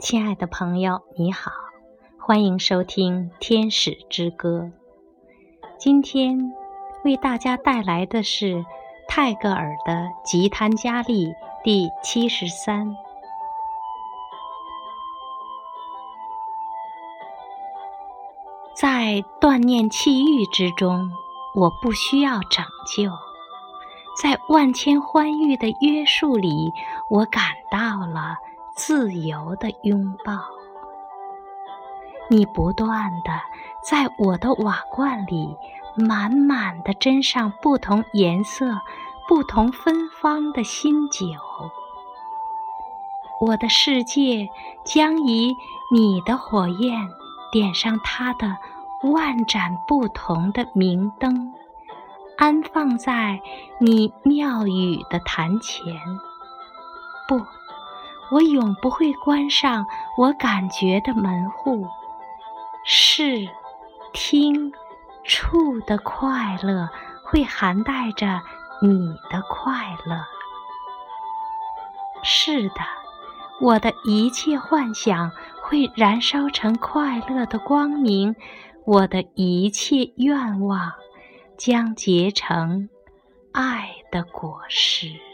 亲爱的朋友，你好，欢迎收听《天使之歌》。今天为大家带来的是泰戈尔的《吉檀迦利》第七十三。在断念气欲之中，我不需要拯救；在万千欢愉的约束里，我感到了。自由的拥抱，你不断的在我的瓦罐里满满的斟上不同颜色、不同芬芳的新酒。我的世界将以你的火焰点上它的万盏不同的明灯，安放在你庙宇的坛前。不。我永不会关上我感觉的门户，视、听、触的快乐会含带着你的快乐。是的，我的一切幻想会燃烧成快乐的光明，我的一切愿望将结成爱的果实。